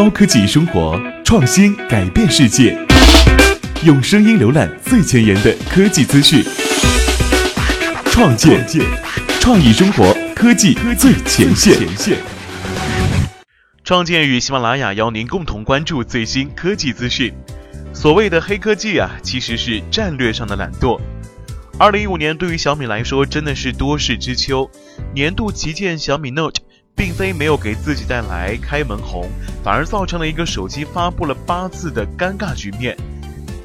高科技生活，创新改变世界。用声音浏览最前沿的科技资讯，创建创意生活科技最前线。创建与喜马拉雅邀您共同关注最新科技资讯。所谓的黑科技啊，其实是战略上的懒惰。二零一五年对于小米来说真的是多事之秋，年度旗舰小米 Note。并非没有给自己带来开门红，反而造成了一个手机发布了八次的尴尬局面。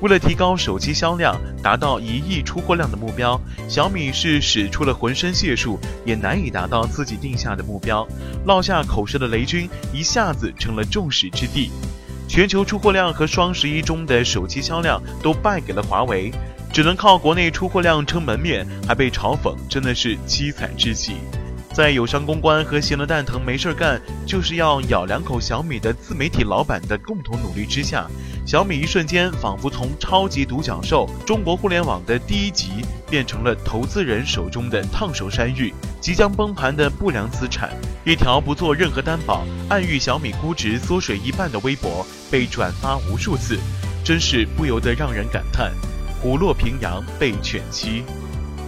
为了提高手机销量，达到一亿出货量的目标，小米是使出了浑身解数，也难以达到自己定下的目标。落下口舌的雷军一下子成了众矢之的，全球出货量和双十一中的手机销量都败给了华为，只能靠国内出货量撑门面，还被嘲讽，真的是凄惨至极。在友商公关和闲得蛋疼没事干就是要咬两口小米的自媒体老板的共同努力之下，小米一瞬间仿佛从超级独角兽、中国互联网的第一级，变成了投资人手中的烫手山芋，即将崩盘的不良资产。一条不做任何担保、暗喻小米估值缩水一半的微博被转发无数次，真是不由得让人感叹：虎落平阳被犬欺。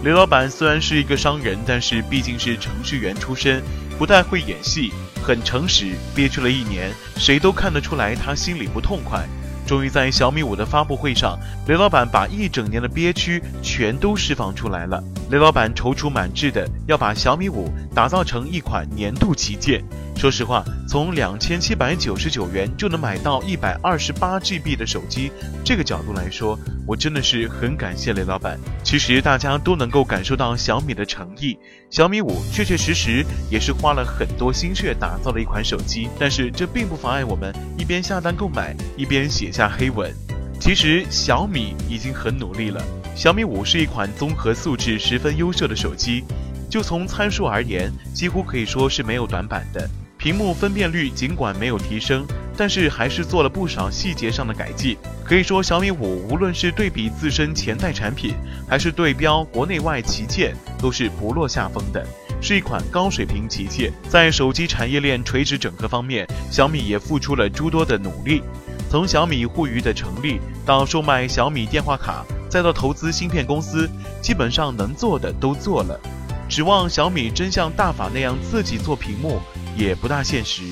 刘老板虽然是一个商人，但是毕竟是程序员出身，不太会演戏，很诚实。憋屈了一年，谁都看得出来他心里不痛快。终于在小米五的发布会上，刘老板把一整年的憋屈全都释放出来了。刘老板踌躇满志的要把小米五打造成一款年度旗舰。说实话，从两千七百九十九元就能买到一百二十八 GB 的手机这个角度来说，我真的是很感谢雷老板。其实大家都能够感受到小米的诚意，小米五确确实实也是花了很多心血打造的一款手机。但是这并不妨碍我们一边下单购买，一边写下黑文。其实小米已经很努力了。小米五是一款综合素质十分优秀的手机，就从参数而言，几乎可以说是没有短板的。屏幕分辨率尽管没有提升，但是还是做了不少细节上的改进。可以说，小米五无论是对比自身前代产品，还是对标国内外旗舰，都是不落下风的，是一款高水平旗舰。在手机产业链垂直整合方面，小米也付出了诸多的努力。从小米互娱的成立，到售卖小米电话卡，再到投资芯片公司，基本上能做的都做了。指望小米真像大法那样自己做屏幕？也不大现实。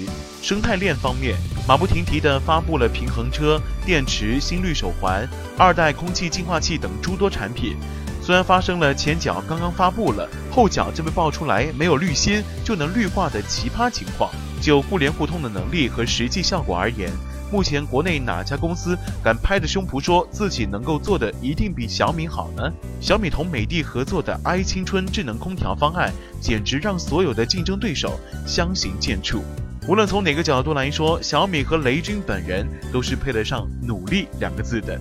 生态链方面，马不停蹄地发布了平衡车、电池、心率手环、二代空气净化器等诸多产品。虽然发生了前脚刚刚发布了，后脚就被爆出来没有滤芯就能绿化的奇葩情况，就互联互通的能力和实际效果而言。目前国内哪家公司敢拍着胸脯说自己能够做的一定比小米好呢？小米同美的合作的 i 青春智能空调方案，简直让所有的竞争对手相形见绌。无论从哪个角度来说，小米和雷军本人都是配得上“努力”两个字的。